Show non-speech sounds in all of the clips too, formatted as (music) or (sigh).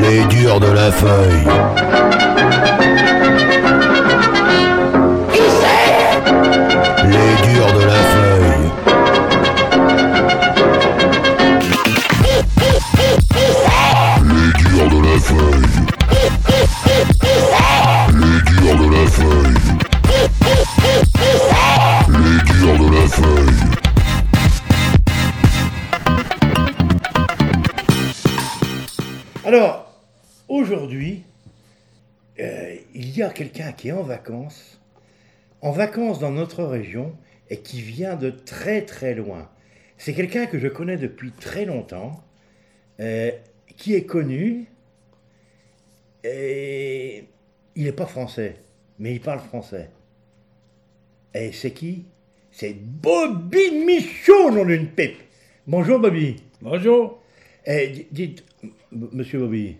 Les durs de la feuille. Est en vacances, en vacances dans notre région, et qui vient de très très loin. C'est quelqu'un que je connais depuis très longtemps, euh, qui est connu, et il n'est pas français, mais il parle français. Et c'est qui? C'est Bobby Michaud, nom d'une pipe. Bonjour Bobby. Bonjour. Eh, di- dites, monsieur Bobby,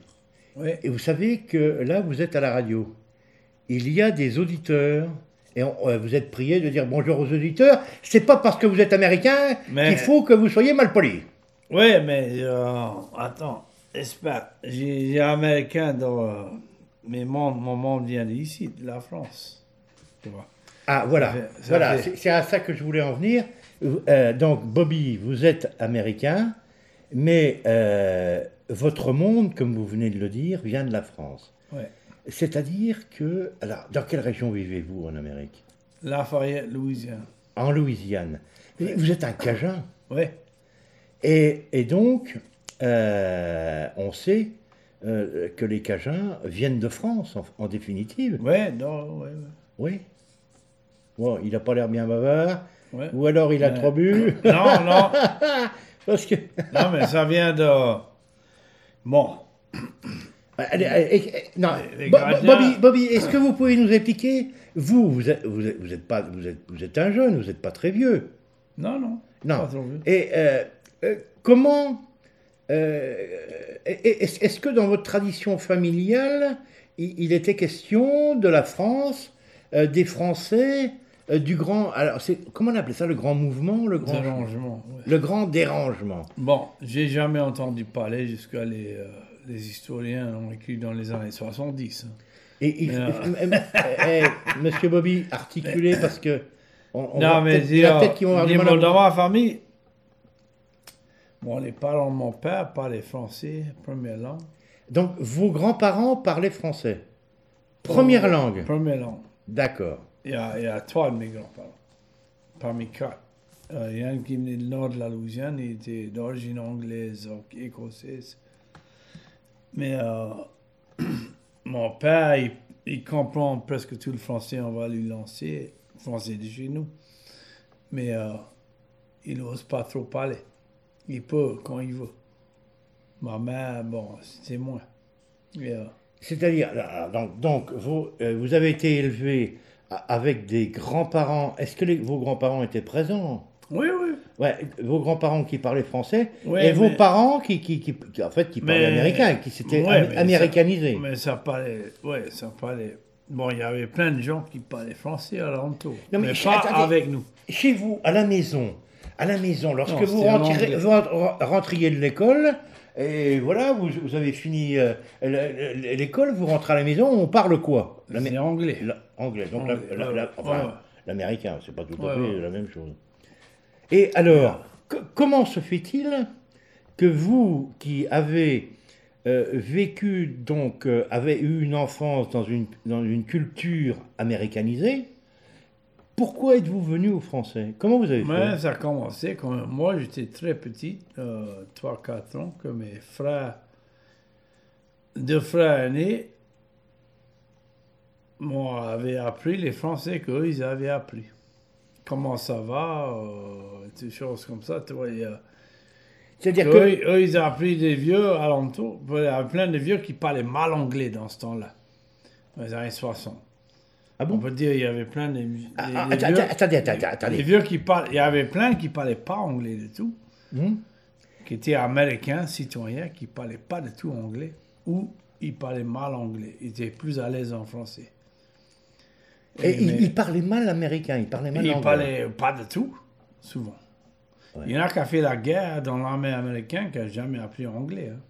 Oui. et vous savez que là, vous êtes à la radio. Il y a des auditeurs, et on- euh, vous êtes prié de dire bonjour aux auditeurs. C'est pas parce que vous êtes américain Mais- qu'il faut que vous soyez mal poli. Oui, mais euh, attends, j'espère. J'ai américain dans. euh, mais mon, mon monde vient d'ici, de la France. Tu vois. Ah, voilà. Ça fait- ça voilà, fait- c'est à ça que je voulais en venir. Euh, donc, Bobby, vous êtes américain, mais euh, votre monde, comme vous venez de le dire, vient de la France. Ouais. C'est-à-dire que. Alors, dans quelle région vivez-vous en Amérique? Lafayette, Louisiane. En Louisiane. Vous êtes un Cajun. Oui. Et, et donc, euh, on sait euh, que les Cajuns viennent de France, en, en définitive. Ouais, non, ouais, ouais. Oui. Bon, il n'a pas l'air bien bavard. Ouais. Ou alors il a trop bu. Non, (laughs) non, Parce que. non, mais ça vient de. Bon, Allez, allez, non, Bobby, Bobby est-ce que vous pouvez nous expliquer Vous, vous êtes, vous êtes, vous êtes pas, vous êtes, vous êtes un jeune, vous n'êtes pas très vieux. non, non. Non. Et euh, euh, comment euh, est- Est-ce que dans votre tradition familiale, il, il était question de la France, des Français, du grand. Alors, c'est comment on appelait ça Le grand mouvement Le grand, Dérangement, ouais. le grand dérangement Bon, j'ai jamais entendu parler jusqu'à les, les historiens ont écrit dans les années 70. hein. Et il, Mais, euh, (laughs) eh, eh, Monsieur Bobby, articulez parce que. On, on non, mais peut-être- il y en a dis- peut-être qui vont avoir du dans ma famille, bon, les parents de mon père parlaient français, première langue. Donc, vos grands-parents parlaient français. Première langue. Première langue. D'accord. Il y a, il y a trois de mes grands-parents, parmi quatre. Euh, il y en a un qui venait du nord de la Louisiane, il était d'origine anglaise, écossaise. Mais euh, (clears throat) mon père, il, comprend presque tout le français, on va lui lancer, français de chez nous. Mais euh, il n'ose pas trop parler. Il peut quand il veut. Ma mère, bon, c'est. Et, euh, C'est-à-dire, donc, vous, avez été élevé avec des grands-parents. Est-ce que vos grands-parents étaient présents? Oui, oui. Ouais, vos grands-parents qui parlaient français Ouais, et vos mais- parents qui, qui, qui- qui- en fait, qui parlaient Mais- américain, qui s'étaient Ouais, am- mais américanisés. Mais ça parlait, ouais, ça parlait. Bon, il y avait plein de gens qui parlaient français à l'entour. Mais mais, pas attendez. avec nous. Chez vous, à la maison, à la maison, lorsque Non, vous, rentriez de l'école, et voilà, vous, vous avez fini euh, le- le- l'école, vous rentrez à la maison, on parle quoi? C'est anglais. la- Anglais, donc la- Anglais, la- la- ouais. enfin, Ouais. l'américain, c'est pas tout à Ouais, fait ouais. la même chose. Et alors, co- comment se fait-il que vous, qui avez euh, vécu, donc, euh, avez eu une enfance dans une, dans une culture américanisée, pourquoi êtes-vous venu au français? Comment vous avez fait? Ça a commencé quand moi j'étais très petit, euh, 3-4 ans, que mes frères, deux frères aînés, m'avaient appris les français qu'eux ils avaient appris. Comment ça va, euh, des choses comme ça, tu vois. il C'est-à-dire que... eux, ils ont appris des vieux alentours. Il y avait plein de vieux qui parlaient mal anglais dans ce temps-là, dans les années 60. Ah On peut dire il y avait plein de, Ah, ah, vieux, attendez, attendez, attendez. vieux qui parlent. Il y avait plein qui parlaient pas anglais du tout, Hmm qui étaient américains, citoyens, qui parlaient pas du tout anglais ou ils parlaient mal anglais. Ils étaient plus à l'aise en français. Et, il, mais- il parlait mal américain, il parlait mal Il anglais. parlait pas de tout, souvent. Il y en a qui ont fait la guerre dans l'armée américaine qui n'ont jamais appris anglais. hein.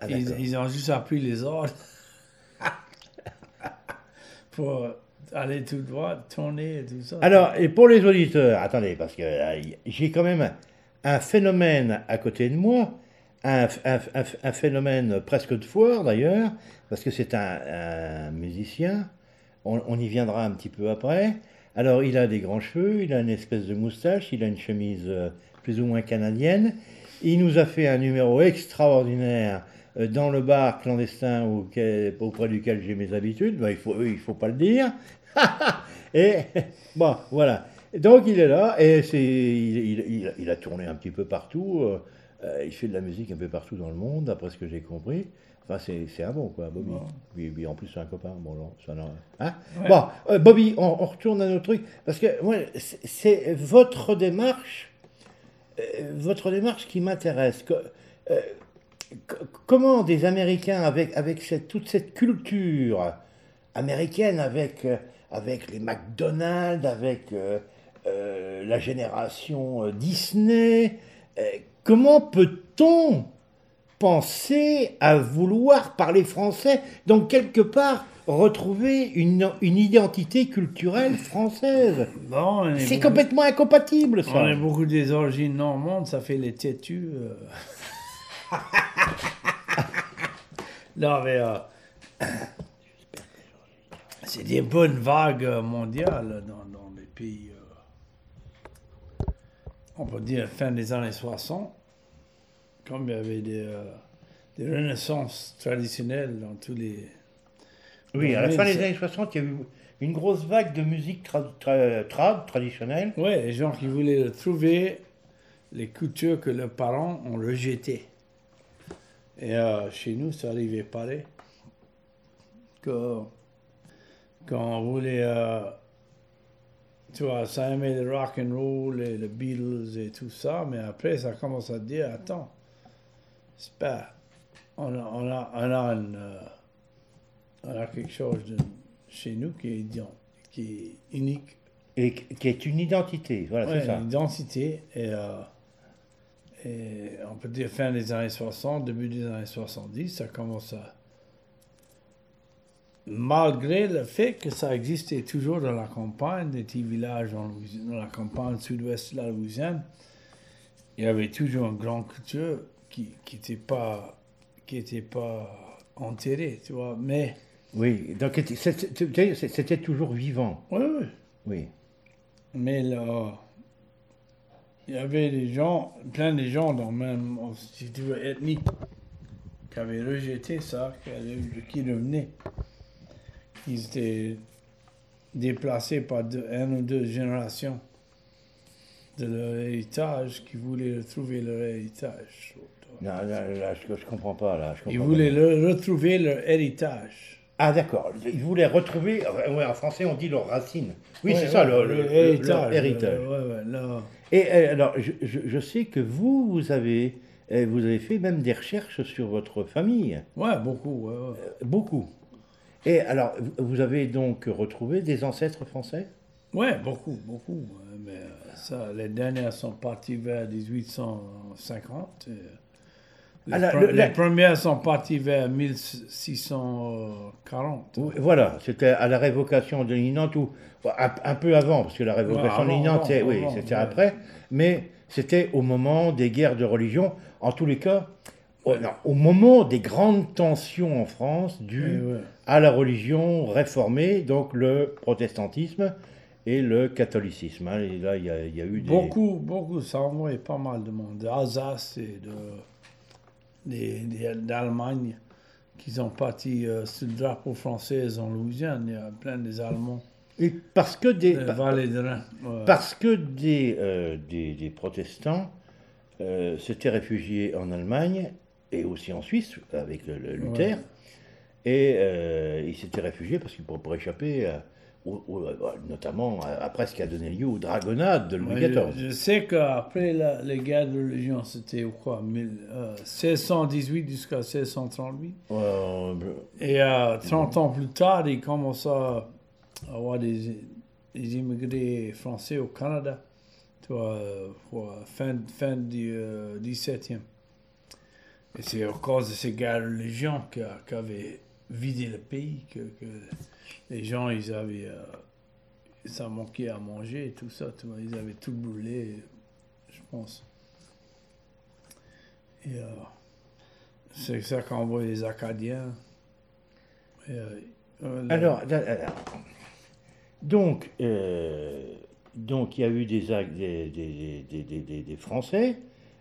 Ah, ils, ont juste appris les ordres (laughs) pour aller tout droit, tourner et tout ça. Alors, et pour les auditeurs, attendez, parce que euh, j'ai quand même un, phénomène à côté de moi, un, un- un- un phénomène presque de foire d'ailleurs, parce que c'est un, un musicien, on, on y viendra un petit peu après. Alors, il a des grands cheveux, il a une espèce de moustache, il a une chemise euh, plus ou moins canadienne. Il nous a fait un numéro extraordinaire euh, dans le bar clandestin auprès duquel j'ai mes habitudes. Ben, il faut, il faut pas le dire. (laughs) et bon, voilà. Donc il est là et il, a tourné un petit peu partout. euh, il fait de la musique un peu partout dans le monde, d'après ce que j'ai compris. Enfin, c'est, c'est un bon, quoi, Bobby. Bon. Puis, puis en plus, c'est un copain. Bon, non, ça hein? Ouais. Bon, euh, Bobby, on, on retourne à notre truc. Parce que moi, c'est, c'est votre démarche, euh, votre démarche qui m'intéresse. Euh, comment des Américains, avec, avec cette, toute cette culture américaine, avec, avec les McDonald's, avec la génération Disney, comment peut-on penser à vouloir parler français Donc, quelque part, retrouver une, une identité culturelle française. C'est beaucoup- complètement incompatible, ça. On est beaucoup des origines normandes, ça fait les têtus. euh. (laughs) non, mais euh, c'est des bonnes vagues mondiales dans, dans les pays. euh, on peut dire fin des années 60, comme il y avait des, euh, des renaissances traditionnelles dans tous les. Oui, à la Oui, fin des années 60, il y a eu une grosse vague de musique tra- tra- trad, traditionnelle. Ouais, les gens qui voulaient retrouver les cultures que leurs parents ont rejetées. Et euh, chez nous, ça arrivait pareil. Que, quand on voulait, euh, tu vois, ça aimait le rock and roll et les Beatles et tout ça, mais après, ça commence à dire, attends, c'est pas, on a, on a, on a, une, euh, on a quelque chose de, chez nous qui est, ident- qui est unique Et qui est une identité, voilà, Ouais, c'est ça. une identité. Et, euh, et on peut dire fin des années 60, début des années 70, ça commence à. Malgré le fait que ça existait toujours dans la campagne, des petits villages en Louisiane- dans la campagne sud-ouest de la Louisiane, il y avait toujours une grande culture qui n'était pas, qui était pas enterrée, tu vois. Mais, Oui, donc c'était- toujours vivant. oui, oui. Oui. Mais là, il y avait des gens, plein de gens dans même, si tu veux, ethnie, qui avaient rejeté ça, qui, qui revenaient. Ils étaient déplacés par deux, un ou deux générations de leur héritage, qui voulaient retrouver leur héritage. Non, là, là, je, je comprends pas, là. je comprends Ils voulaient le- retrouver leur héritage. Ah, d'accord. Ils voulaient retrouver, euh, ouais, en français, on dit leurs racines. Oui, Ouais, c'est ça, le, le- le- leur héritage. Et euh, alors, je, je- je sais que vous, vous avez, euh, vous avez fait même des recherches sur votre famille. Ouais, beaucoup. Beaucoup. Et alors, vous- avez donc retrouvé des ancêtres français? Ouais, beaucoup, beaucoup. Mais ça, les dernières sont parties vers 1850. et, euh, les, Ah, la- pre- le- les la- premières sont parties vers 1640. Oui, Voilà, c'était à la révocation de Ninante, ou un, un peu avant, parce que la révocation Ouais, de Ninante, avant, oui, c'était ouais. après, mais c'était au moment des guerres de religion, en tous les cas, au, non, au moment des grandes tensions en France dues Ouais, ouais. à la religion réformée, donc le protestantisme et le catholicisme. hein. Et là, il y, a- y a eu des... Beaucoup, beaucoup, ça envoyait pas mal de monde. D'Alsace et de, d'Allemagne qui sont partis euh, le drapeau français en Louisiane. Il y a plein des Allemands. Et parce que des... De ouais. Parce que des, euh, des, des protestants euh, s'étaient réfugiés en Allemagne et aussi en Suisse avec le, le Luther. Ouais. Et euh, ils s'étaient réfugiés parce qu'ils pour, pour échapper, à- au- notamment à, après ce qui a donné lieu aux dragonnades de Louis XIV. je, je sais qu'après les guerres de religion, c'était quoi mille- euh, 1618 jusqu'à 1638. Euh, Et euh, 30 ans plus tard, ils commencent à avoir des, des immigrés français au Canada, tu vois, euh, euh, fin, fin du euh, 17e. Et c'est à cause de ces guerres de religion qui a- qui avaient vidé le pays, que, que les gens, ils avaient... euh, ça manquait à manger et tout ça, vois, ils avaient tout brûlé, je pense. Et euh, c'est ça qu'envoient les Acadiens. Et, euh, Alors, donc, donc il y a eu des- des- des Français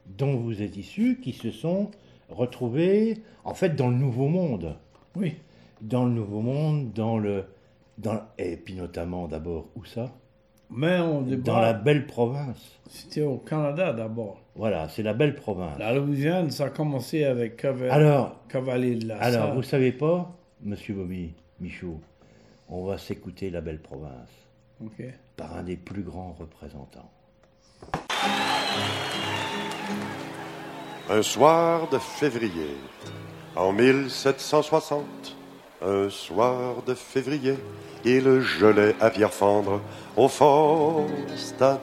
dont vous êtes issus qui se sont retrouvés en fait dans le Nouveau Monde. oui, Dans le Nouveau Monde, dans le. Dans, et puis notamment d'abord, où ça? Mais on Dans la belle province. C'était au Canada d'abord. Voilà, c'est la belle province. La Louisiane, ça a commencé avec Cava- Alors, Cavalier de la alors vous savez pas, monsieur Bobby, Michaud, on va s'écouter la belle province Ok. par un des plus grands représentants. Un soir de février, en 1760, un soir de février, il gelait à Pierrefonds au fort stade.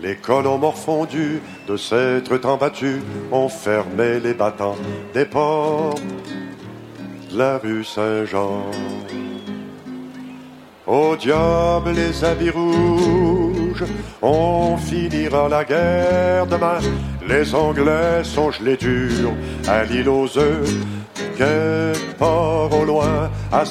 Les colons morfondus de s'être temps battus ont fermé les battants des ports de la rue Saint-Jean. Au diable les habits rouges, on finira la guerre demain. Les Anglais sont gelés durs à l'île aux œufs. Quelque part au loin, à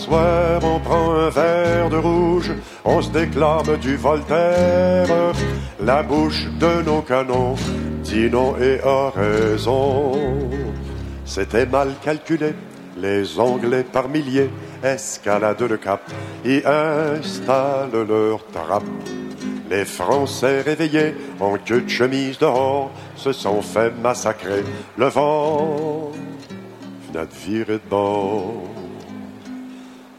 on prend un verre de rouge, on se déclame du Voltaire. La bouche de nos canons dit et a raison. C'était mal calculé. Les Anglais par milliers escaladent le cap et installent leur trappe. Les Français réveillés en queue de chemise dehors se sont fait massacrer. Le vent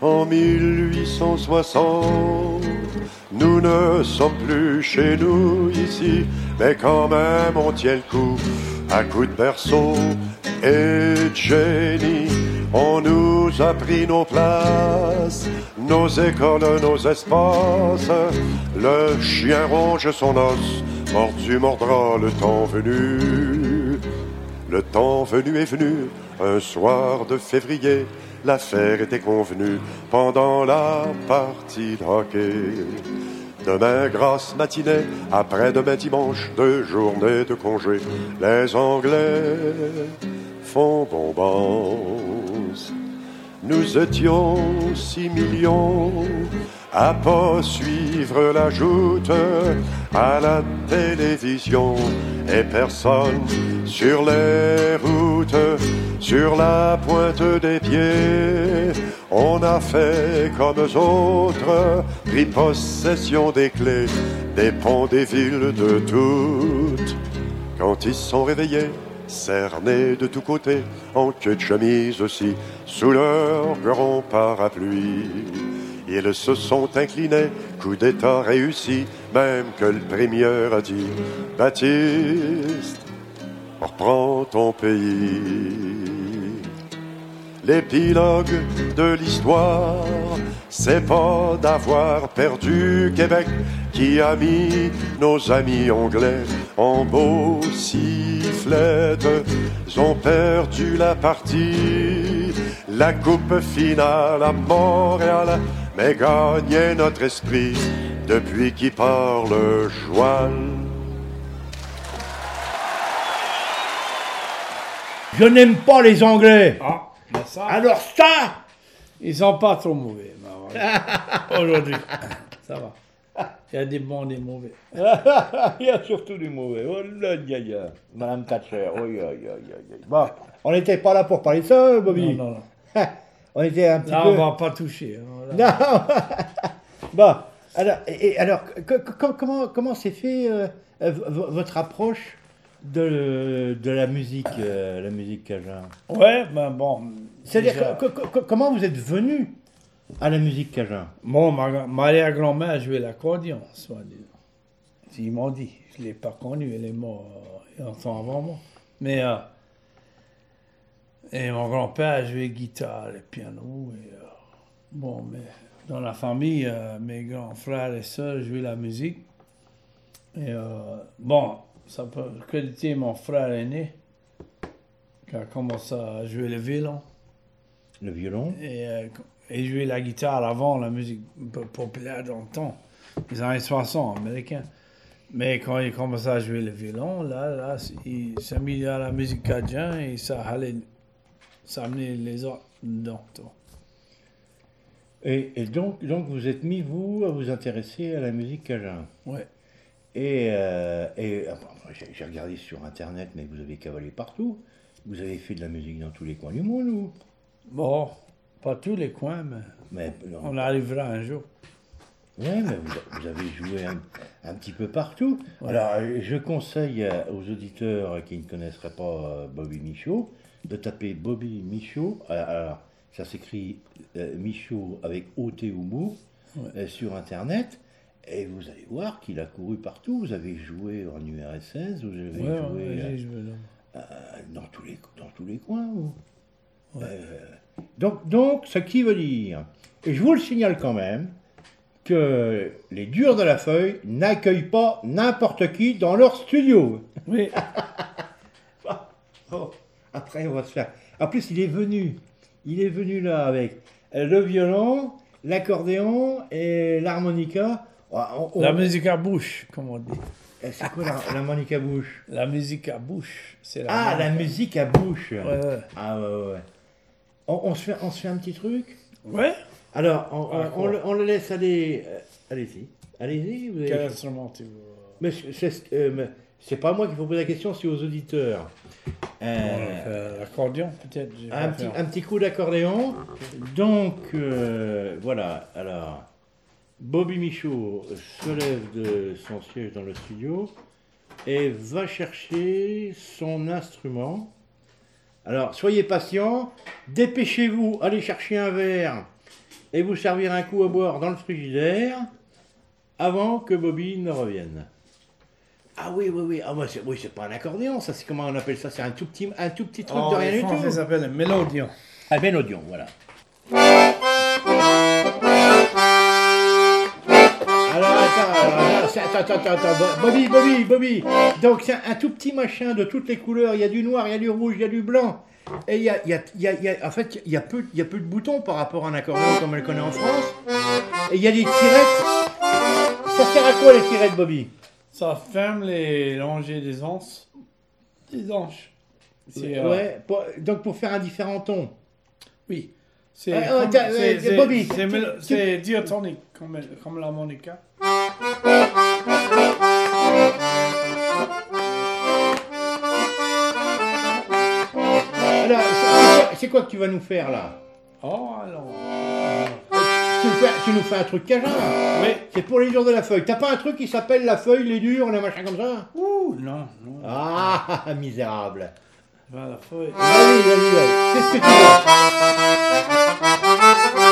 En 1860, nous ne sommes plus chez nous ici, mais quand même on tient le coup à coups de berceau et de génie. On nous a pris nos places, nos écoles, nos espaces. Le chien ronge son os, mordu mordra le temps venu. Le temps venu est venu, un soir de février, l'affaire était convenue pendant la partie de hockey. Demain, grasse matinée, après-demain dimanche, deux journées de congé, les Anglais font bombance. Nous étions six millions à pas suivre la joute à la télévision et personne sur les routes, sur la pointe des pieds. On a fait comme eux autres, pris possession des clés, des ponts, des villes, de toutes. Quand ils sont réveillés, cernés de tous côtés, en queue de chemise aussi, sous leur grand parapluie. Ils se sont inclinés, coup d'état réussi, même que le premier a dit Baptiste, reprends ton pays. L'épilogue de l'histoire, c'est pas d'avoir perdu Québec qui a mis nos amis anglais en beau sifflette. Ils ont perdu la partie, la coupe finale à Montréal, mais gagné notre esprit depuis qui parle Joal. Je n'aime pas les Anglais. Ah, ben ça, Alors ça ils sont pas trop mauvais. ben. (laughs) Aujourd'hui, ça va. Il y a des bons et des mauvais. (laughs) Il y a surtout du mauvais. Oh là là là. Madame Thatcher. Oh, aïe, aïe. Bon, on n'était pas là pour parler de ça, Bobby. Non, non, non. (laughs) on était un petit Là, peu. on va pas toucher. hein, là. Non. bon, alors, et, alors, co- co- comment comment s'est fait euh, votre approche de, de la musique, euh, la musique cajun Ouais, ben bon. C'est-à-dire, déjà- comment vous êtes venu à la musique cajun? Bon, ma, ma arrière-grand-mère jouait l'accordéon, soit disant. Ils m'ont dit. Je ne l'ai pas connue, elle est morte euh, longtemps avant moi. Mais. euh, et mon grand-père jouait guitare et piano. Et, euh, Bon, mais dans la famille, mes grands frères et sœurs jouaient la musique. Et bon, ça peut créditer mon frère aîné, qui a commencé à jouer le violon Le violon. et, euh, et jouer la guitare avant la musique populaire dans le temps, les années 60 américains. Mais quand il commençait à jouer le violon, là, là il s'est mis à la musique cajun et ça allait, ça amenait les autres dedans. Et, et donc, donc, vous êtes mis, vous, à vous intéresser à la musique cajun. Ouais. Et, euh, et enfin, j'ai regardé sur Internet, mais vous avez cavalé partout. Vous avez fait de la musique dans tous les coins du monde, ou? Bon, pas tous les coins, mais Mais on arrivera un jour. Ouais, mais vous, vous avez joué un, un petit peu partout. Alors, je conseille euh, aux auditeurs qui ne connaisseraient pas euh, Bobby Michaud de taper Bobby Michaud. Alors, ça s'écrit Michaud avec O-T ou mot Ouais. sur Internet. Et vous allez voir qu'il a couru partout. Vous avez joué en URSS, vous avez Ouais, joué ouais, euh, dans, tous les, dans tous les coins. Ouais. Euh, donc, donc, ce qui veut dire, et je vous le signale quand même, que les durs de la feuille n'accueillent pas n'importe qui dans leur studio. Oui, (laughs) Oh, après, on va se faire. En plus, il est venu. Il est venu là avec le violon, l'accordéon et l'harmonica. On- on- la musique à bouche, comme on dit. Eh, C'est quoi la- l'harmonica bouche? La musique à bouche, c'est la Ah, la musique à bouche. Ouais, ouais. Ah, ouais, ouais. On, on se fait, on se fait un petit truc? Ouais Alors, on, Ah, le, on le laisse aller. euh, Allez-y. Allez-y. vous avez- Quel instrument tu Mais c'est- euh, mais c'est pas à moi qu'il faut poser la question, c'est aux auditeurs. Euh, On va faire L'accordion, peut-être. un, un petit coup d'accordéon. Donc, euh, voilà. Alors, Bobby Michaud se lève de son siège dans le studio et va chercher son instrument. Alors, soyez patient, dépêchez-vous, allez chercher un verre et vous servir un coup à boire dans le frigidaire avant que Bobby ne revienne. Ah oui, oui, oui, ah, c'est, oui, c'est pas un accordéon, ça, c'est comment on appelle ça? C'est un tout petit, un tout petit truc Oh, de rien les du tout. s'appelle un mélodion. Un mélodion, voilà. Attends, attends, attends, Bobby, Bobby, Bobby. Donc, c'est un tout petit machin de toutes les couleurs. Il y a du noir, il y a du rouge, il y a du blanc. Et il y a, il y a- il y a- il y a- en fait, il y a, peu, il y a peu de boutons par rapport à un accordéon comme on le connaît en France. Et il y a des tirettes. Ça sert à quoi les tirettes, Bobby? Ça ferme les rangées des anses. Des anches. C'est, euh, Ouais, pour- donc pour faire un différent ton. Oui. C'est Ah, euh, Bobby, c'est diatonique, comme, comme l'harmonica. Alors, c'est quoi, c'est quoi que tu vas nous faire là? Oh, alors. tu nous, fais, tu nous fais un truc cajun Oui. C'est pour les durs de la feuille. T'as pas un truc qui s'appelle la feuille, les durs, les machins comme ça? Ouh, non, non. Ah, (laughs) misérable. La feuille. Vas-y, vas-y, vas-y. Qu'est-ce que tu veux?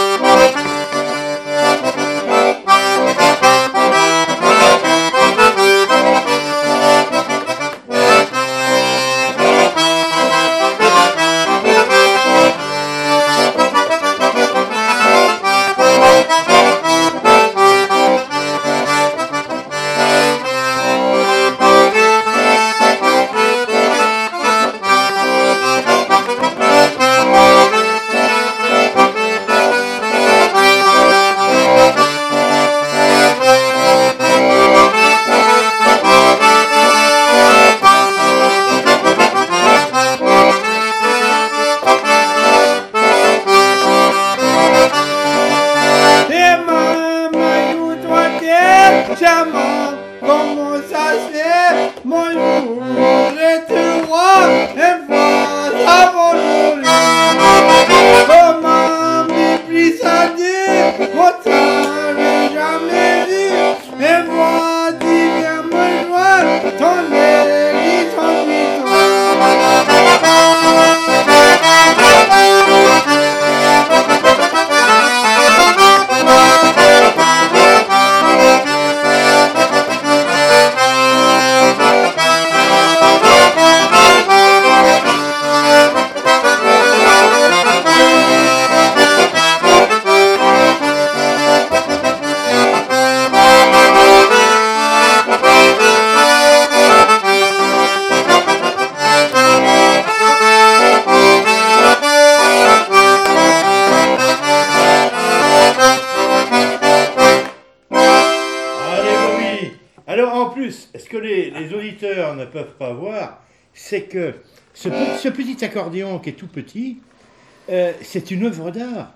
ne peuvent pas voir, c'est que ce, petit accordéon qui est tout petit, euh, c'est une œuvre d'art.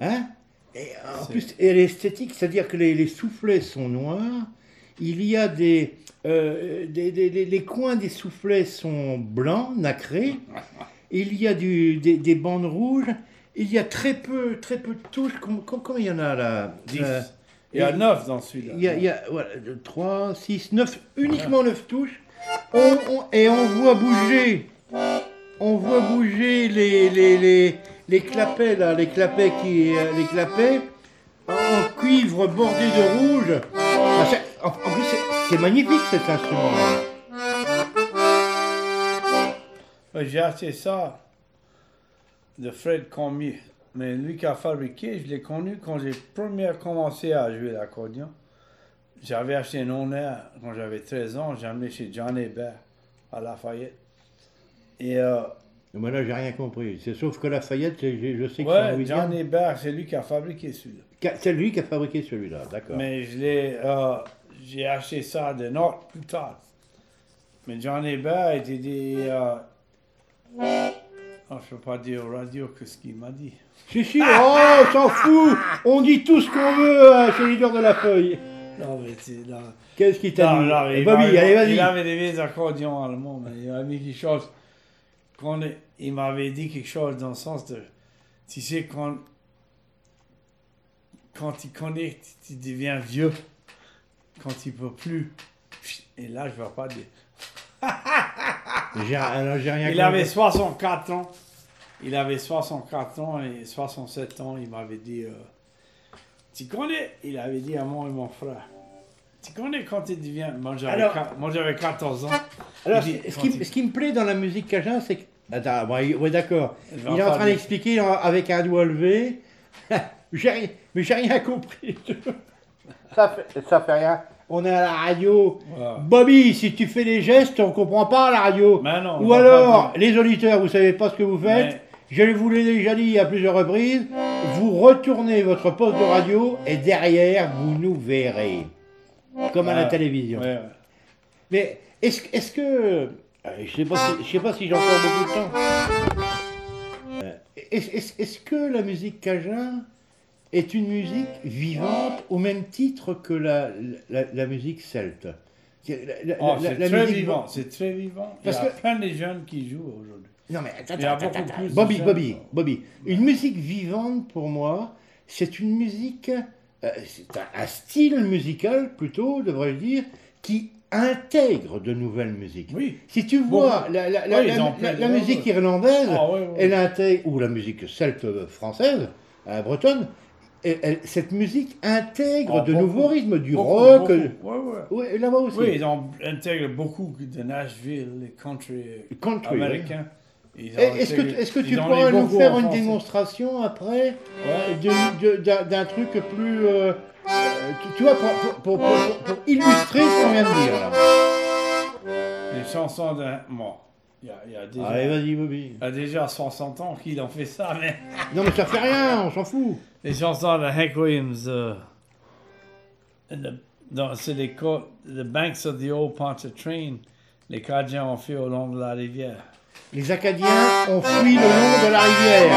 Hein et en plus, elle est esthétique, c'est-à-dire que les, soufflets sont noirs, il y a euh, des, des, les coins des soufflets sont blancs, nacrés, il y a du, des, bandes rouges, il y a très peu, très peu de touches. Combien il y en a là? Il y a il- neuf dans celui-là. il y a, il y a voilà, 3, 6, 9, uniquement 9 touches. On- on- et on voit bouger, on voit bouger les, les, les, les clapets, là, les clapets, qui, euh, les clapets en cuivre bordé de rouge. Ah, En, en plus, c'est- magnifique cet instrument. Ouais, J'ai acheté ça de Fred Cormier. Mais lui qui a fabriqué, je l'ai connu quand j'ai premier commencé à jouer l'accordéon. J'avais acheté un honneur quand j'avais 13 ans. J'ai amené chez John Hébert à Lafayette. Et euh, Mais là, j'ai rien compris. C'est sauf que Lafayette, je sais que ouais. John Hébert, c'est lui qui a fabriqué celui-là. C'est lui qui a fabriqué celui-là, d'accord. Mais je l'ai, euh, j'ai acheté ça de Nord plus tard. Mais John Hébert était des. Euh, oh, je peux pas dire au radio que ce qu'il m'a dit. Si, si, oh, on s'en fout On dit tout ce qu'on veut hein, chez leader de la feuille. Non, mais c'est. Qu'est-ce qu'il t'a dit non, Eh, il m'avait- allez, Il vas-y. avait des accordions allemands, mais il m'a mis quelque chose. Quand il- il m'avait dit quelque chose dans le sens de. Tu sais, quand. Quand tu connais, tu, tu deviens vieux. Quand tu peux plus. Et là, je ne vais pas dire. J'ai alors, j'ai rien Il compris. avait 64 ans. Il avait 64 ans et 67 ans. Il m'avait dit euh, Tu connais? Il avait dit à moi et mon frère Tu connais quand tu deviens. Moi j'avais, Alors- qua- moi, j'avais 14 ans. Alors, dit, ce, qui, ce qui me plaît dans la musique cajun, c'est que. Attends, ouais, d'accord. Il est en train d'expliquer avec un doigt levé. (laughs) j'ai rien, mais j'ai rien compris. (laughs) ça, fait, ça fait rien. On est à la radio. Voilà. Bobby, si tu fais des gestes, on comprend pas à la radio. Non, Ou alors, les auditeurs, vous savez pas ce que vous faites. Mais- Je vous l'ai déjà dit à plusieurs reprises. Vous retournez votre poste de radio et derrière, vous nous verrez. Comme à la Ah, télévision. Ouais, ouais. Mais est-ce est que. euh, Je sais pas si, je sais pas si j'ai encore beaucoup de temps. Euh, Est-ce que la musique cajun est une musique vivante au même titre que la, la, la musique celte? C'est- Oh, c'est très vivant, c'est très vivant. Parce Il y a que- plein de jeunes qui jouent aujourd'hui. Non mais attends, attends, attends, Bobby. Bobby, Bobby. Une musique vivante pour moi, c'est une musique, euh, c'est un, un style musical plutôt, devrais-je dire, qui intègre de nouvelles musiques. Oui. Si tu vois la, Oui, musique irlandaise, Ah, elle intègre, ou la musique celte française, euh, bretonne, elle- elle- cette musique intègre Ah, de beaucoup. nouveaux rythmes, du Beaucoup, rock. beaucoup. Ouais, ouais. Oui, là-bas aussi. Oui, ils intégré beaucoup de Nashville, les country Country, américains. Et Est-ce que, tu en pourrais nous faire en une démonstration après Ouais. de- d'un d'un truc plus. euh, euh, tu, vois, pour, pour, pour- pour- pour illustrer ce qu'on vient de dire là. Les chansons de. Bon, il y a, il y a déjà, Allez, vas-y, Bobby. il y a déjà 60 ans qu'ils ont fait ça, mais. (laughs) Non, mais ça fait rien, on s'en fout. Les chansons de Hank Williams. euh, c'est les The Banks of the Old Pontchartrain. Les Cajuns ont fait au long de la rivière. Les Acadiens ont fui le long de la rivière.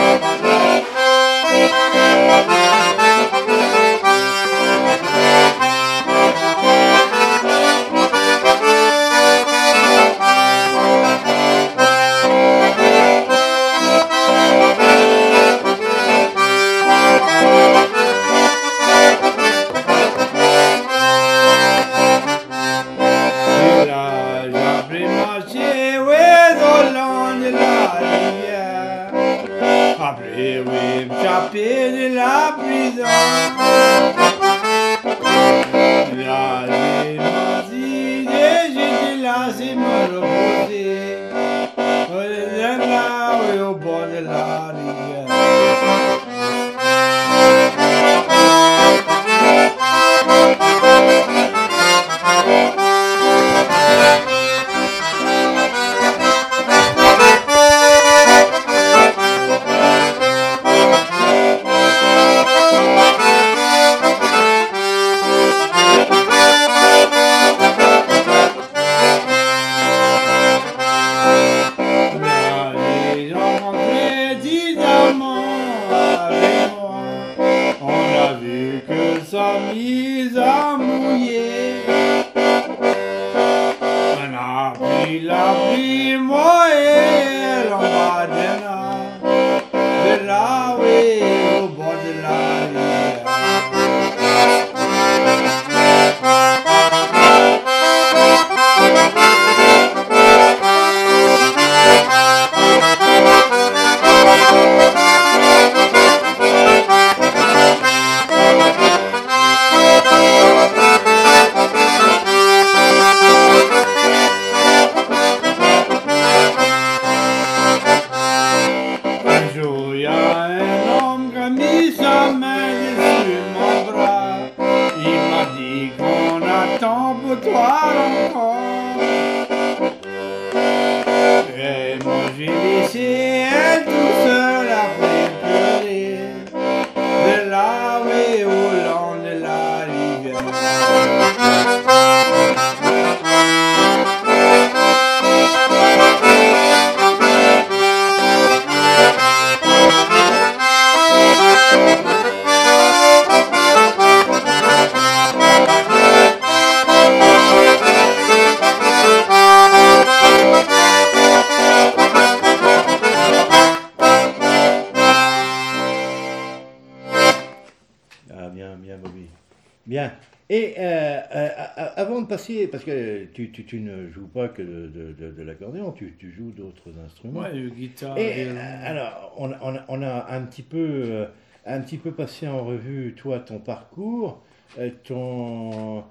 Instruments. Ouais, guitare. Et euh, alors, on, a- on a- on a un petit peu, euh, un petit peu passé en revue, toi, ton parcours, euh, ton,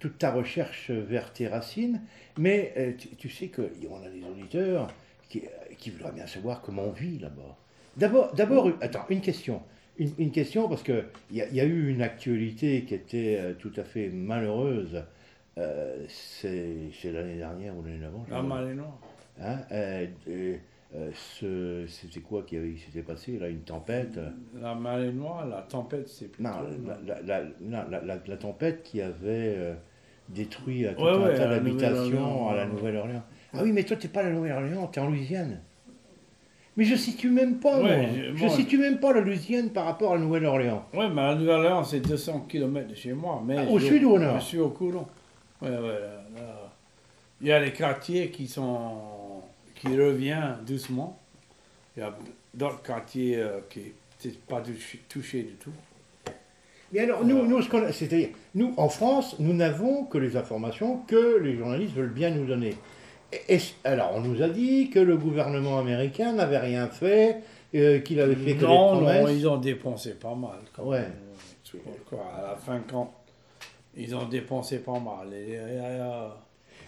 toute ta recherche vers tes racines, mais tu, tu sais qu'on a des auditeurs qui, qui voudraient bien savoir comment on vit là-bas. D'abord, d'abord, attends, une question. Une, une question, parce qu'il y, y a eu une actualité qui était tout à fait malheureuse. Euh, c'est l'année dernière ou l'année d'avant je La. Hein, euh, euh, euh, ce- C'était quoi qui s'était passé là Une tempête? La marée noire, la tempête, c'est plutôt... Non, la, la- la- la- la- la tempête qui avait euh, détruit tout Ouais, un ouais, tas à la d'habitations Nouvelle-Orléans, à la. Nouvelle-Orléans. Ah oui, mais toi, t'es pas à la Nouvelle-Orléans, t'es en Louisiane. Mais je situe même pas, Ouais, moi. je- situe même pas la Louisiane par rapport à la Nouvelle-Orléans. Ouais, mais à Nouvelle-Orléans, c'est 200 km de chez moi. Mais Ah, au je- sud ou au nord? Je suis au courant. Ouais, ouais, là, là. Il y a des quartiers qui sont... qui reviennent doucement. Il y a d'autres quartiers euh, qui n'étaient pas touchés, touchés du tout. Mais alors, nous, nous ce qu'on a- c'est-à-dire, nous, en France, nous n'avons que les informations que les journalistes veulent bien nous donner. Et- et- alors, on nous a dit que le gouvernement américain n'avait rien fait, euh, qu'il avait fait que non, des non, ils ont dépensé pas mal. quand Ouais. même. À la fin, quand ils ont dépensé pas mal. Et, et, euh,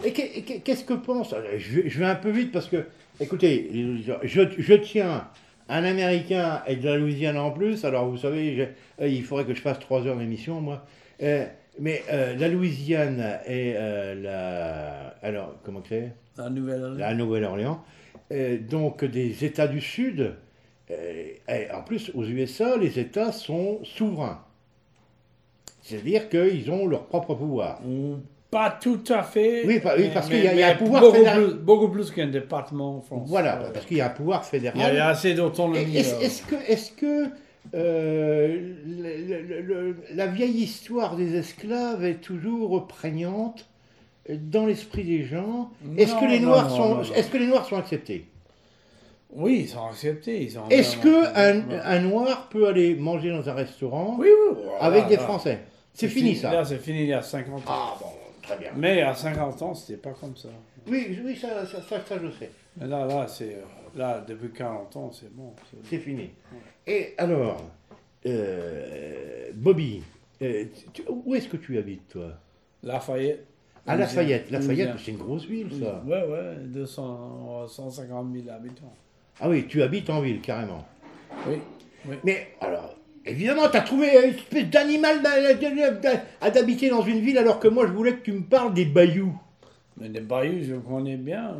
Et que- et que- qu'est-ce que pense alors, je, vais- un peu vite parce que, écoutez, je, je tiens un Américain et de la Louisiane en plus. Alors, vous savez, je- euh, il faudrait que je fasse trois heures d'émission, moi. Euh, mais euh, la Louisiane et euh, la. Alors, comment c'est la nouvelle la Nouvelle-Orléans, euh, donc des États du Sud. euh, et en plus, aux USA, les États sont souverains. C'est-à-dire qu'ils ont leur propre pouvoir. Ou Pas tout à fait. Oui, pas- oui, parce qu'il y a- y un pouvoir beaucoup fédéral. Plus, beaucoup plus qu'un département en France. Voilà, Ouais. parce qu'il y a un pouvoir Il y a, il y fédéral. a assez d'autonomie. Est-ce euh. est-ce que, que euh, le- le- le- la vieille histoire des esclaves est toujours prégnante dans l'esprit des gens? Est-ce que les non, Noirs non, sont, non, non. est-ce que les Noirs sont acceptés? Oui, ils sont acceptés. Est-ce que un, Noir peut aller manger dans un restaurant Oui, oui. voilà, avec des. Français? C'est fini ça. Là, c'est fini il y a 50 ans. Ah bon, très bien. Mais à 50 ans, c'était pas comme ça. Oui, oui, ça, ça, ça, ça, je sais. Mais là, là, c'est euh, là depuis 40 ans, c'est bon. c'est- fini. Et alors, euh, Bobby, euh, tu- où est-ce que tu habites toi? Lafayette. À Lafayette. Lafayette, c'est une grosse ville, ça. Ouais, ouais, 200, 150 000 habitants. Ah oui, tu habites en ville, carrément. Oui, oui. Mais alors, évidemment, tu as trouvé une espèce d'animal d'a- d'a- d'a- à d'habiter dans une ville, alors que moi, je voulais que tu me parles des bayous. Mais les bayous, je connais bien.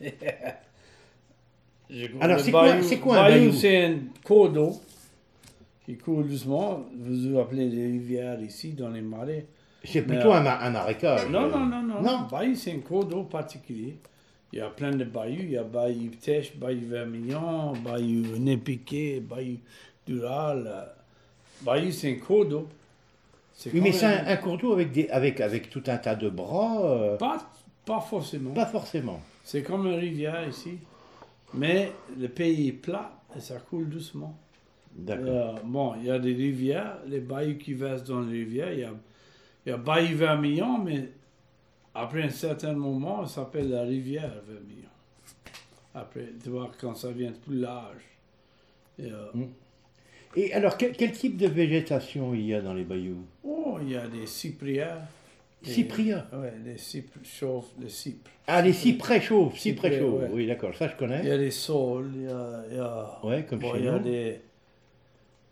Je... (laughs) je connais Alors, c'est quoi- bayou. c'est quoi un bayou c'est un cours d'eau qui coule doucement. Vous vous appelez les rivières ici, dans les marais. C'est plutôt euh, un, un marécage. Non, non, non, non. Non? Bayou, c'est un cours d'eau particulier. Il y a plein de bayous. Il y a Bayou Tèche, Bayou Vermillon, Bayou Népiqué, Bayou Dural. Bayou, c'est un cours d'eau. Oui, mais c'est un, un cours d'eau avec, des, avec, avec tout un tas de bras. euh, Pas, pas forcément. pas forcément. C'est comme une rivière ici. Mais le pays est plat et ça coule doucement. D'accord. Euh, bon, il y a des rivières, les bayous qui versent dans les rivières. Il y a, il y a Bayou Vermillon, mais après un certain moment, ça s'appelle la rivière Vermillon. Après, tu vois, quand ça vient plus large. Et, euh, Et alors, quel, quel type de végétation il y a dans les bayous? Oh, il y a des cyprières. Des- Cypria. Ouais, des cypres chauves, des cypres. Ah, les cyprès chauves, cyprès Cyprès, chauves. ouais. Oui, d'accord, ça je Il y connais. a des saules, il y a. il y a- Ouais, comme bon, chez il y a nous. des,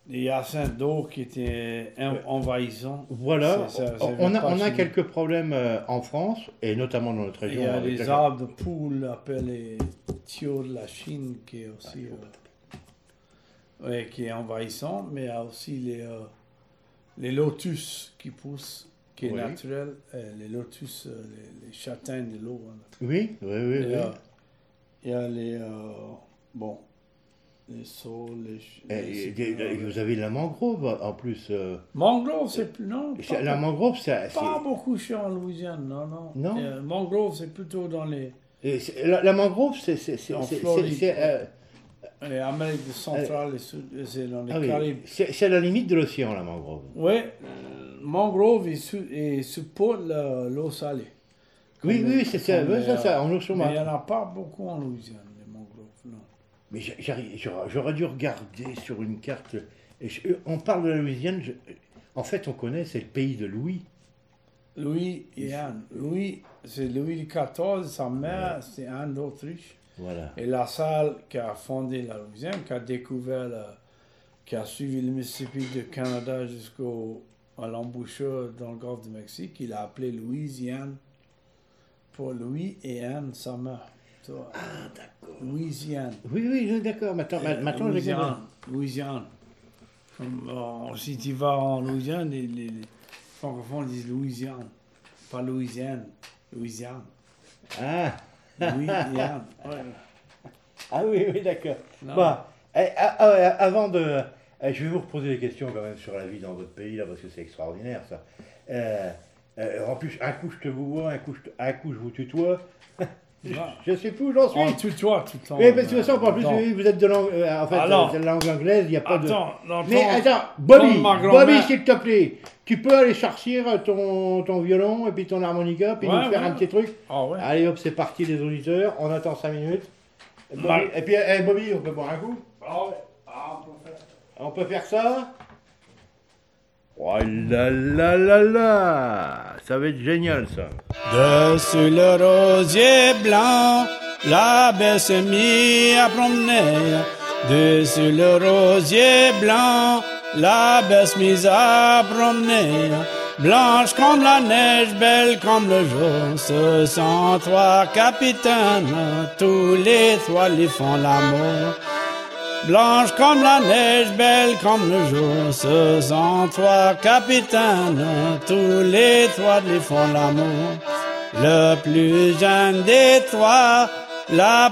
des hyacinthes d'eau qui étaient en- Ouais. envahissants. Voilà, C'est- ça- ça on, a, on a quelques problèmes euh, en France, et notamment dans notre Il région. y a des arbres de poules appelés Thio de la Chine qui est aussi euh, ouais, qui est envahissant, mais il y a aussi les, euh, les lotus qui poussent, qui est Oui. naturel, euh, les lotus, euh, les, les châtaignes de l'eau. hein. Oui, oui, oui. Et, oui. euh, Il y a les bon les saules, les, Et- les vous avez la mangrove en plus. Mangrove, c'est plus non. pas- la mangrove, c'est- Pas beaucoup chez en Louisiane, non, non. Non? Mangrove, c'est plutôt dans les, la, la mangrove, c'est. En Floride. C'est- c'est, euh, les Amériques centrales et sud, c'est dans les ah oui, Caraïbes. c'est la limite de l'océan, la mangrove. Oui, mangrove, il, su, il supporte la- l'eau salée. Oui, oui, c'est ça, euh, en eau Mais il n'y en a pas beaucoup en Louisiane, les mangroves, non. Mais j'aurais dû regarder sur une carte. et je- on parle de la Louisiane. je- en fait, on connaît, c'est le pays de Louis. Louis et Anne. Louis, c'est Louis XIV, sa mère, c'est Anne d'Autriche. Voilà. Et La Salle, qui a fondé la Louisiane, qui a découvert, la- qui a suivi le Mississippi du Canada jusqu'au à l'embouchure dans le golfe du Mexique, il a appelé Louisiane pour Louis et Anne, sa mère. Tu vois. Ah, d'accord. Louisiane. Oui, oui, d'accord. Maintenant, ma- maintenant Louisiane. Louisiane. Comme, si tu vas en Louisiane, les, les, les francophones disent Louisiane. Pas Louisiane. Louisiane. Ah, Ouais. ah oui, oui, d'accord. Bon, eh, ah, ah, ouais, avant de. eh, je vais vous reposer des questions quand même sur la vie dans votre pays, là, parce que c'est extraordinaire, ça. Euh, euh, en plus, un coup je te vous vois, un coup je, un coup, je vous tutoie. Je, je sais plus où j'en suis. On tutoie tout le temps. Oui, parce que de toute façon, en plus, vous êtes de langue, euh, en fait, Alors. euh, c'est de langue anglaise, il n'y a pas de. Attends, dans Mais attends, Bobby, Bobby, s'il te plaît, tu peux aller chercher ton, ton violon et puis ton harmonica, puis Ouais, nous faire ouais. un petit truc. Ah ouais. Allez hop, c'est parti les auditeurs, on attend 5 minutes. Et, Bobby- Ouais. et puis, eh, Bobby, on peut boire un coup? Ah ouais. Ah, on peut faire. On peut faire ça? Oh là là là là Ça va être génial ça Dessus le rosier blanc, la belle se mit à promener. Dessus le rosier blanc, la belle se à promener. Blanche comme la neige, belle comme le jour, ce sont trois capitaines, tous les trois les font l'amour. Blanche comme la neige, belle comme le jour, ce sont trois capitaines, tous les trois les font l'amour. Le plus jeune des trois l'a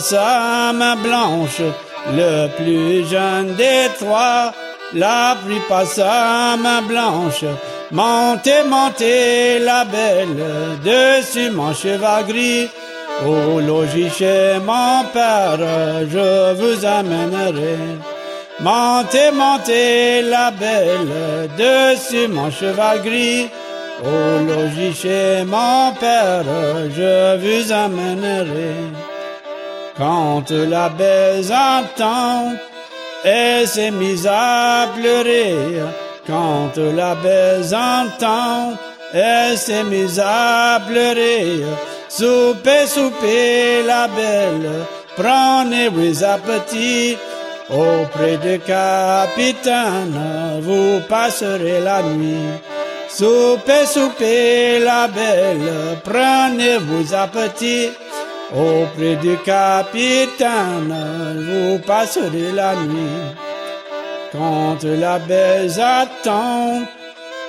sa main blanche. Le plus jeune des trois l'a sa main blanche. Montez, montez la belle dessus mon cheval gris. Au logis chez mon père, je vous amènerai. Montez, montez la belle dessus mon cheval gris. Au logis chez mon père, je vous amènerai. Quand la baise entend, elle s'est mise à pleurer. Quand la baise entend, elle s'est mise à pleurer. Soupez, soupez la belle, prenez-vous appétit. Auprès du capitaine, vous passerez la nuit. Soupez, soupez la belle, prenez-vous appétit. Auprès du capitaine, vous passerez la nuit. Quand la baise attend,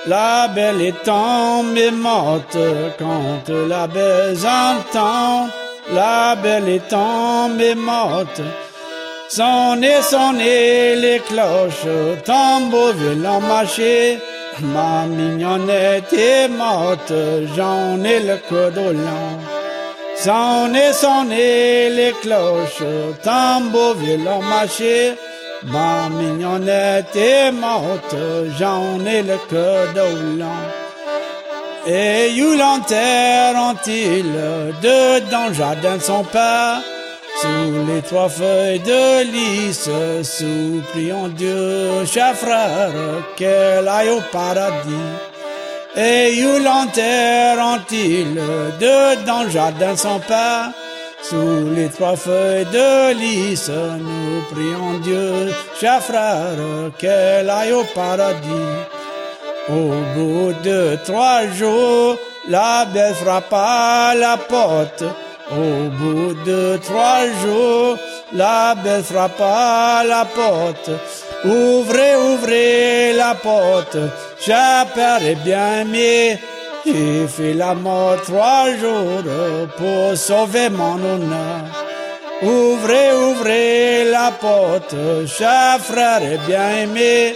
la belle est tombée morte. Quand la baise entend, la belle est tombée morte. Sonnez, sonnez les cloches, tambour violent marcher. Ma mignonnette est morte, j'en ai le cœur long. Sonner, sonner les cloches, tambour, violon, marché. Ma mignonnette est morte, j'en ai le cœur long. Et où l'enterrent-ils dedans le jardin son père? Sous les trois feuilles de lys, suppliant Dieu, cher frère, qu'elle aille au paradis. Et où l'enterrent-ils dedans le jardin son père? Sous les trois feuilles de lys, nous prions Dieu, cher frère, qu'elle aille au paradis. Au bout de trois jours, la belle frappe à la porte. Au bout de trois jours, la belle frappe à la porte. Ouvrez, ouvrez la porte, père est bien aimé. J'ai fait la mort trois jours pour sauver mon honneur. Ouvrez, ouvrez la porte, cher frère est bien aimé.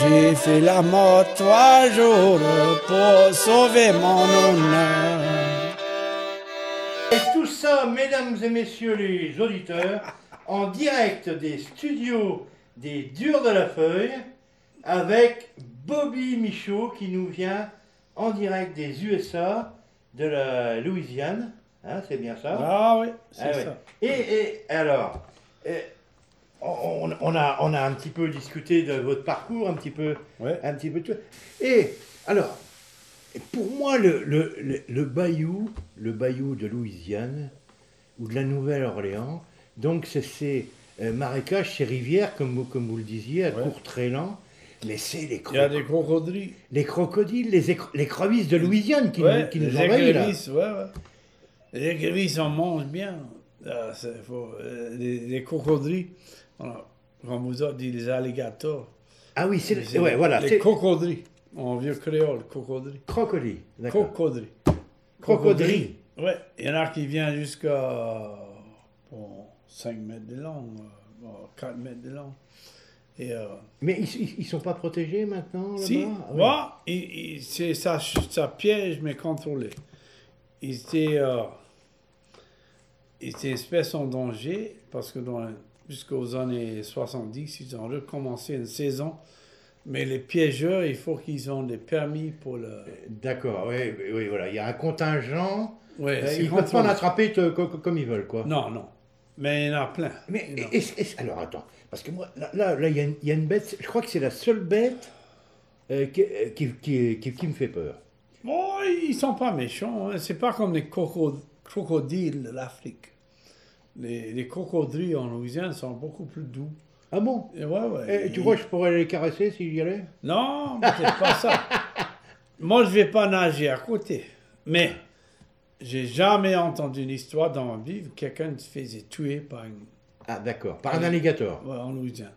J'ai fait la mort trois jours pour sauver mon honneur. Et tout ça, mesdames et messieurs les auditeurs, en direct des studios des Durs de la Feuille, avec Bobby Michaud qui nous vient en direct des USA, de la Louisiane. Hein, c'est bien ça? Ah oui, c'est Ah. Et, et alors, on, on a, on a un petit peu discuté de votre parcours, un petit peu, Ouais. un petit peu de tout. Et alors, pour moi, le, le, le, le bayou, le bayou de Louisiane ou de la Nouvelle-Orléans, donc c'est ces euh, marécages, ces rivières, comme vous, comme vous le disiez, à Ouais. court trélan, mais les, Il y a des crocodiles. les crocodiles, les, les crevisses de Louisiane qui, ouais, nous, qui nous les envahissent là. écrevisses, ouais, ouais. Les écrevisses, on mange bien. Ah, faut, euh, les, les crocodiles, comme vous a dit, les alligators. Ah oui, c'est C'est- ouais, voilà, Les crocodiles. En vieux créole, crocodile. crocodile. d'accord. Crocodile. Crocodile. Ouais, il y en a qui viennent jusqu'à bon, 5 mètres de long, euh, bon, 4 mètres de long. Et euh, Mais ils, ils sont pas protégés maintenant là-bas? Si, Ah oui. ouais, il- ça, ça piège, mais contrôlé. Ils étaient, euh, ils étaient espèces en danger parce que dans, jusqu'aux années 70, ils ont recommencé une saison. Mais les piégeurs, il faut qu'ils aient des permis pour le. D'accord, oui, oui, voilà. Il y a un contingent. Ouais, euh, ils peuvent pas en attraper comme ils veulent, quoi. Non, non. Mais il y en a plein. Mais alors attends, parce que moi, là, là, là, il y, a une- il y a une bête. Je crois que c'est la seule bête euh, qui, euh, qui, qui, qui- qui me fait peur. Bon, ils sont pas méchants. hein. C'est pas comme les croco- crocodiles de l'Afrique. Les, les crocodiles en Louisiane sont beaucoup plus doux. Ah bon? Et ouais, ouais. Eh, Tu Ils- vois, je pourrais les caresser si j'y allais? Non, peut-être pas ça. (laughs) Moi, je vais pas nager à côté. Mais j'ai jamais entendu une histoire dans ma vie où quelqu'un se faisait tuer par une... Ah d'accord, par un Oui. alligator. ouais, en Louisiane.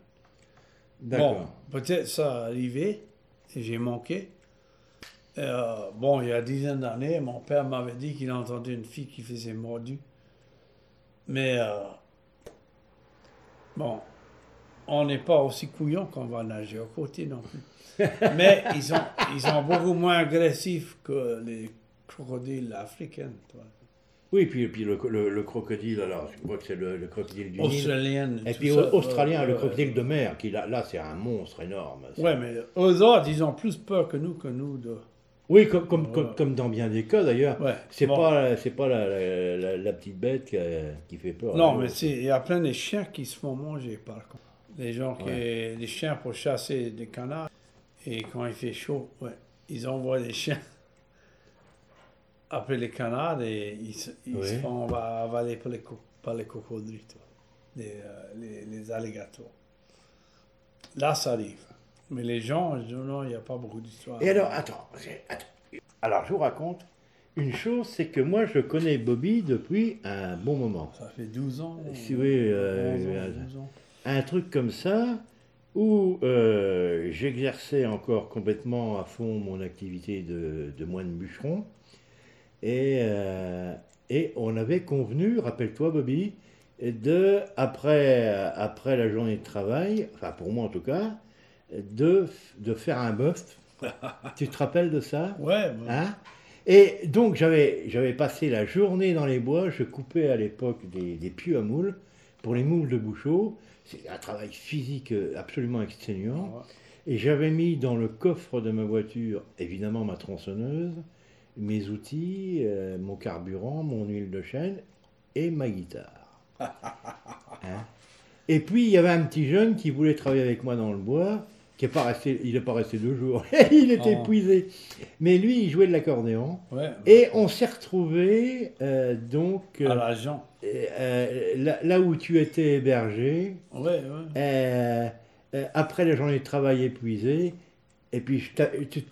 D'accord. Bon, peut-être ça arrivé et j'ai manqué. Euh, bon, il y a dizaines d'années, mon père m'avait dit qu'il a entendu une fille qui faisait mordu. Mais euh, bon, on n'est pas aussi couillon qu'on va nager à côté non plus. (laughs) Mais ils sont, ils sont beaucoup moins agressifs que les crocodiles africains. toi. Oui, puis, puis le, le- le crocodile, alors, je crois que c'est le, le crocodile du Nil. Australiennes. Et puis ça, au- australien, ouais, le ouais. crocodile de mer, qui là, là c'est un monstre énorme. C'est- Ouais, mais eux autres, ils ont plus peur que nous, que nous. De... Oui, comme, comme, Voilà. comme, comme dans bien des cas d'ailleurs. Ouais. C'est Bon. pas, c'est pas la, la- la- la petite bête qui, qui fait peur. Non, hein. mais il y a plein de chiens qui se font manger par contre. Les gens qui, les chiens pour chasser des canards. Et quand il fait chaud, ouais, ils envoient des chiens après les canards et ils, se- ils se Ouais. font va- avaler par les, co- par les crocodiles. Les, euh, les, les alligators. Là, ça arrive. Mais les gens, je dis, non, il n'y a pas beaucoup d'histoires. Et alors, attends, attends. Alors, je vous raconte. Une chose, c'est que moi, je connais Bobby depuis un bon moment. Ça fait 12 ans. Si oui, euh, 11 ans, euh, 12 ans. Un truc comme ça, où euh, j'exerçais encore complètement à fond mon activité de, de moine bûcheron. Et, euh, et on avait convenu, rappelle-toi Bobby, de, après, après la journée de travail, enfin pour moi en tout cas, de, de faire un bœuf (laughs) tu te rappelles de ça? Ouais, bon. Hein? Et donc j'avais j'avais passé la journée dans les bois, je coupais à l'époque des, des pieux à moules pour les moules de Bouchot. C'est un travail physique euh, absolument exténuant. Et j'avais mis dans le coffre de ma voiture, évidemment, ma tronçonneuse, mes outils, euh, mon carburant, mon huile de chêne et ma guitare. (laughs) Hein et puis, il y avait un petit jeune qui voulait travailler avec moi dans le bois, qui est pas resté, il n'est pas resté deux jours, (laughs) il était Oh. épuisé. Mais lui, il jouait de l'accordéon. Ouais. Et on s'est retrouvés donc euh, À l'agent. euh, là, là où tu étais hébergé, Ouais, ouais. euh, euh, après la journée de travail épuisée, et puis,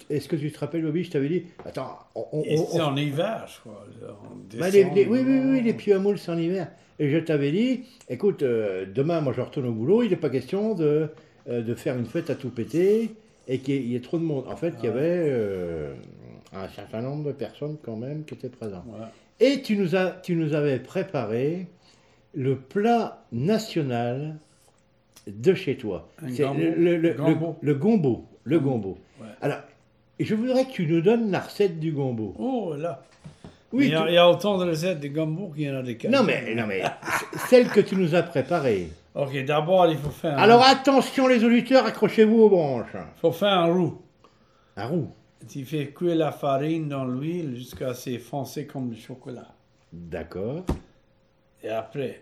est-ce que tu te rappelles, Bobby, je t'avais dit, attends, on, on- en hiver, je crois. en bah, les- décembre, les- oui, oui, oui, les pieds à moules, c'est en hiver. Et je t'avais dit, écoute, euh, demain, moi, je retourne au boulot, il n'est pas question de, euh, de faire une fête à tout péter et qu'il y, y ait trop de monde. En fait, il y Ah avait euh, un certain nombre de personnes quand même qui étaient présentes. Ouais. Et tu nous, as, tu nous avais préparé le plat national de chez toi. C'est le, le- le- Gombo. le gombo. Le gombo. Ouais. Alors, je voudrais que tu nous donnes la recette du gombo. Oh là. Oui, il, y a, tu- il y a autant de recettes de gombo qu'il y en a des non mais, non mais, celle que tu nous as préparée. Ok, d'abord, il faut faire, un, Alors attention les auditeurs, accrochez-vous aux branches. faut faire un roux. Un roux. Tu fais cuire la farine dans l'huile jusqu'à ce foncé comme le chocolat. D'accord. Et après,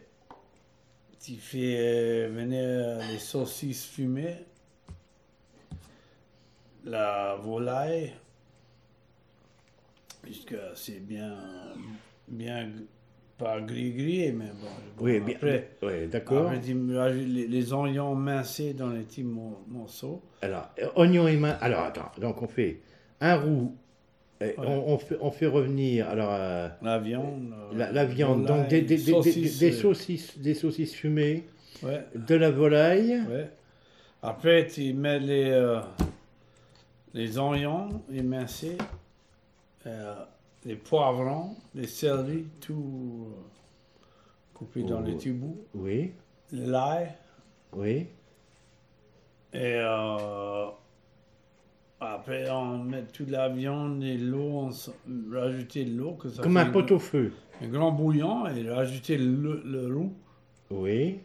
tu fais euh, venir les saucisses fumées, la volaille, jusqu'à c'est bien, bien, pas gris-gris, mais bon. bon, Oui, bien. Après, oui, d'accord. rajoutes les, les oignons mincés dans les petits mo- morceaux. Alors, euh, oignon et main. Alors, attends. Donc, on fait un roux. on, on fait, on fait revenir alors, euh, La viande. euh, la, la viande. volaille, Donc, des, des- des- des- saucisses, des euh, saucisses, des saucisses fumées, Ouais. de la volaille. Ouais. Après, tu mets les, euh, les oignons émincés, euh, les poivrons, les céleris, tout euh, coupé dans Oh. les petits bouts, Oui, l'ail, oui. et euh, après, on met toute la viande et l'eau, on rajouter de l'eau, que ça Comme un pot au feu. un grand bouillon, et rajouter le, le roux. Oui.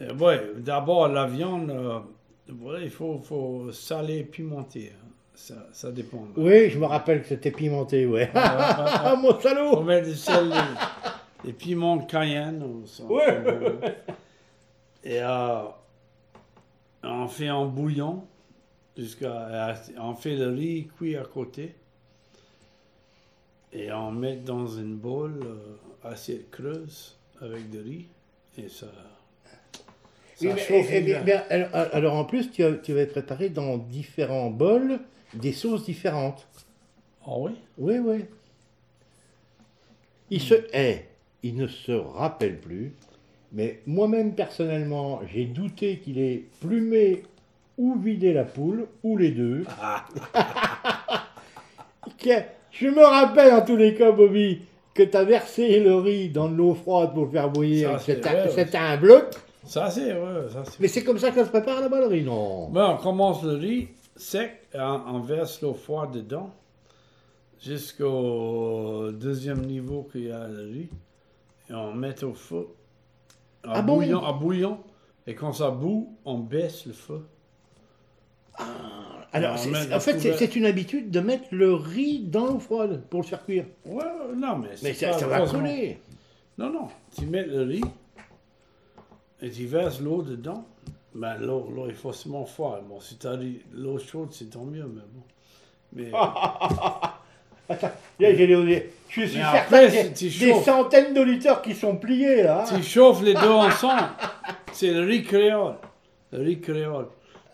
Et ouais, d'abord, la viande, euh, voilà, il faut, faut saler et pimenter. Ça, ça dépend. Oui, je me rappelle que c'était pimenté, ouais. Ah, (laughs) mon faut salaud mettre du sel, des, piments cayenne. Ouais. on. (laughs) Et euh, on fait en bouillon. Jusqu'à, on fait le riz cuit à côté. Et on met dans une boule, euh, assiette creuse, avec du riz. Et ça. Oui, ça mais- chauffe eh, eh, bien. bien, alors, alors, en plus, tu, tu avais préparé dans différents bols des sauces différentes. Ah oui? Oui, oui. Il se eh, il ne se rappelle plus, mais moi-même personnellement, j'ai douté qu'il ait plumé ou vidé la poule, ou les deux. (laughs) Je me rappelle en tous les cas, Bobby, que tu as versé le riz dans de l'eau froide pour le faire bouillir. C'était ouais. un bloc. Ça, c'est, ouais. Mais c'est comme ça ça se prépare là-bas, le riz, non? Bon, on commence le riz sec, on, verse l'eau froide dedans, jusqu'au deuxième niveau qu'il y a le riz, et on met au feu, à Ah bon? bouillon, à bouillon, et quand ça bout, on baisse le feu. Alors, c'est- la en fait, c'est une habitude de mettre le riz dans l'eau froide pour le faire cuire. Ouais, non, mais ça, ça va coller. Non, non, tu mets le riz, et tu verses l'eau dedans. Ben, l'eau, l'eau est forcément froide. Bon, si tu as l'eau chaude, c'est tant mieux, mais bon. Mais, (laughs) Attends, là, j'ai les- je suis Mais certain après, qu'il y a si tu des chauffes- centaines d'auditeurs qui sont pliés là. Tu chauffes les deux ensemble. (laughs) C'est le riz créole. Le riz créole.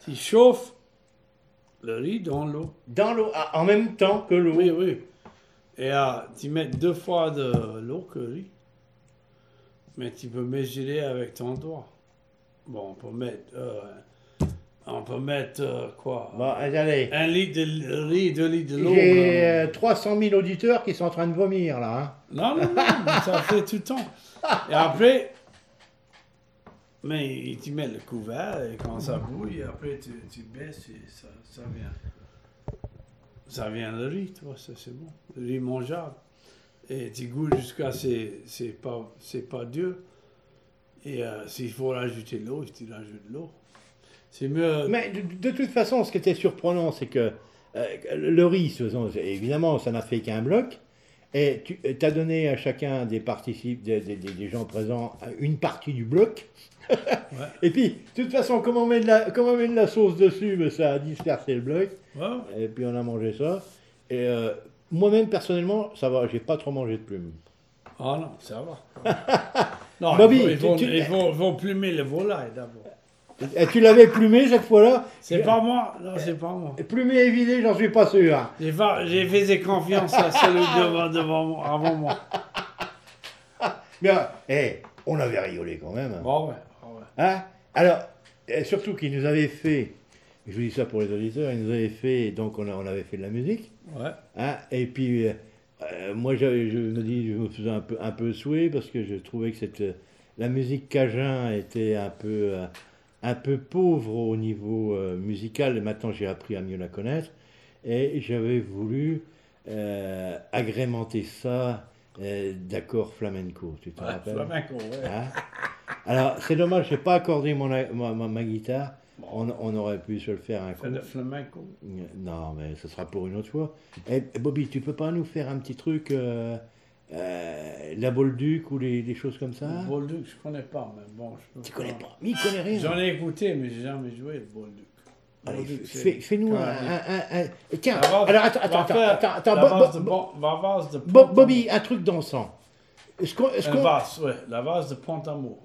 Tu chauffes le riz dans l'eau. Dans l'eau, ah, en même temps que l'eau. Oui, oui. Et euh, tu mets deux fois de l'eau que le riz. Mais tu peux mesurer avec ton doigt. Bon, on peut mettre. euh, on peut mettre euh, quoi? Bon, allez. Un litre de riz, deux litres de l'eau. J'ai euh, euh, 300 000 auditeurs qui sont en train de vomir là. hein. Non, non, non, ça fait tout le temps. Et après, mais tu mets le couvert et quand ça bouille, après tu, tu baisses et ça, ça vient. ça vient le riz, tu vois, ça c'est bon. Le riz mangeable. Et tu goûtes jusqu'à c'est c'est pas c'est pas dur. Et euh, s'il faut rajouter de l'eau, tu rajoutes de l'eau. C'est mieux. Mais de, de toute façon, ce qui était surprenant, c'est que euh, le riz, évidemment, ça n'a fait qu'un bloc. Et tu as donné à chacun des participes, des, des- des- des gens présents, une partie du bloc. (laughs) Et puis, de toute façon, comme on met de la, comme on met de la sauce dessus, ben, ça a dispersé le bloc. Ouais. Et puis on a mangé ça. Et euh, moi-même, personnellement, ça va, j'ai pas trop mangé de plumes. Ah non, ça va. (laughs) non, Bobby, il faut, il faut, tu- tu- il faut- il faut plumer le volaille d'abord. Et tu l'avais plumé cette fois-là C'est pas moi, non, c'est pas moi. Plumé et vidé, j'en suis pas sûr. hein. J'ai fa- j'ai fait confiance à celui devant, devant moi, avant moi. (laughs) Bien, eh, on avait rigolé quand même. hein. Bon, ouais. Hein? Alors, euh, surtout qu'il nous avait fait, je vous dis ça pour les auditeurs, il nous avait fait, donc on, a- on avait fait de la musique, Ouais. hein, et puis euh, moi je me dis, je me faisais un peu, un peu souhait parce que je trouvais que cette, la musique cajun était un peu, euh, un peu pauvre au niveau euh, musical, et maintenant j'ai appris à mieux la connaître, et j'avais voulu euh, agrémenter ça euh, d'accords flamenco, tu te Ouais, rappelles? flamenco, ouais. Hein? Alors, c'est dommage, je n'ai pas accordé mon, ma, ma- ma guitare. On, on aurait pu se le faire un le flamenco. Non, mais ce sera pour une autre fois. Eh, Bobby, tu peux pas nous faire un petit truc, euh, euh, la Bolduc ou les, des choses comme ça? Bolduc, je connais pas, mais bon, je Tu connais pas Mais il connaît rien. J'en ai écouté, mais j'ai jamais joué le Bolduc. Allez, fais- Fais-nous un, un- un- un- Tiens, La alors attends, attends, attends, attends, attends, la Bo- la. Bobby, un truc dansant. Est-ce qu'on- qu'on- vase, ouais, la vase de Pont-Amour.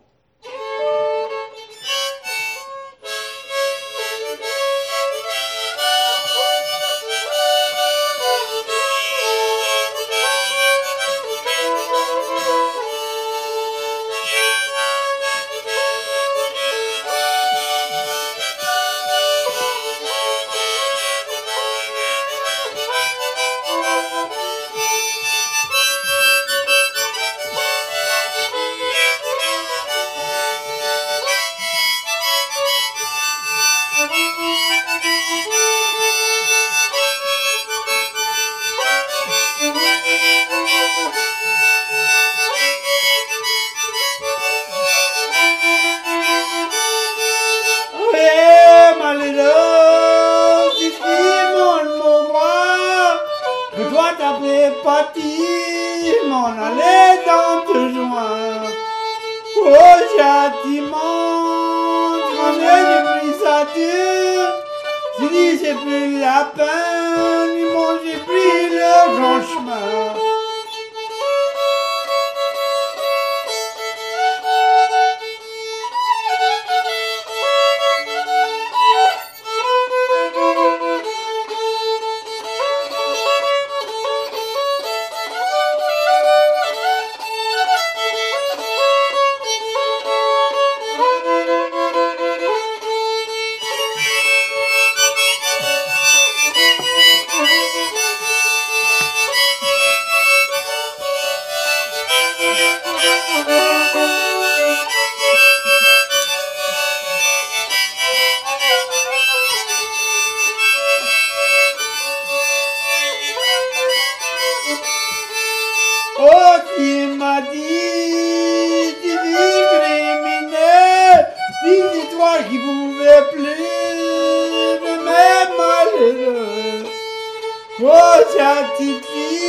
Oh, cette petite fille,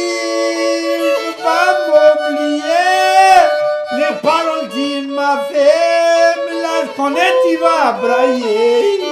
je peux pas m'oublier les paroles qu'il m'a fait, mais là je connais, tu vas brailler.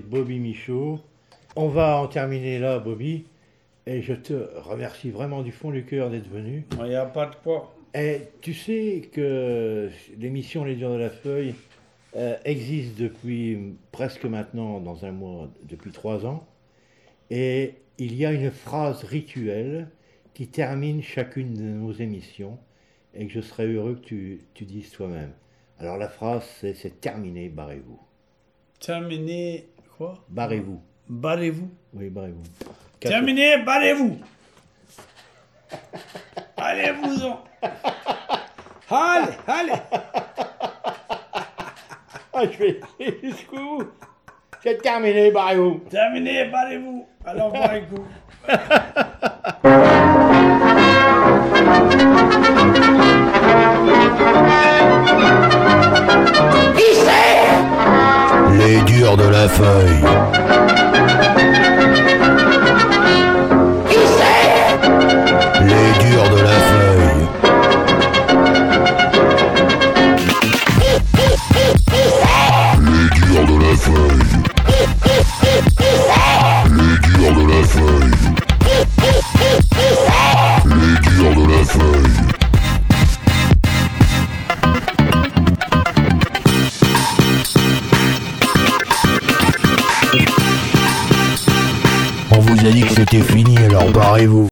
Bobby Michaud. On va en terminer là, Bobby. Et je te remercie vraiment du fond du cœur d'être venu. Il n'y a pas de quoi. Et tu sais que l'émission Les Durs de la Feuille euh, existe depuis presque maintenant, dans un mois, depuis trois ans. Et il y a une phrase rituelle qui termine chacune de nos émissions et que je serais heureux que tu, tu dises toi-même. Alors la phrase, c'est c'est terminé, barrez-vous. Terminé. Quoi? Barrez-vous. Barrez-vous. Oui, barrez-vous. Terminé, barrez-vous. Allez-vous-en. Allez, allez. Ah, je vais jusqu'au bout. C'est terminé, barrez-vous. Terminé, barrez-vous. Alors, barrez-vous. (laughs) Les durs de la feuille. Les durs de la feuille. Les durs de la feuille. Les durs de la feuille. Les durs de la feuille. A dit que c'était fini, alors barrez-vous.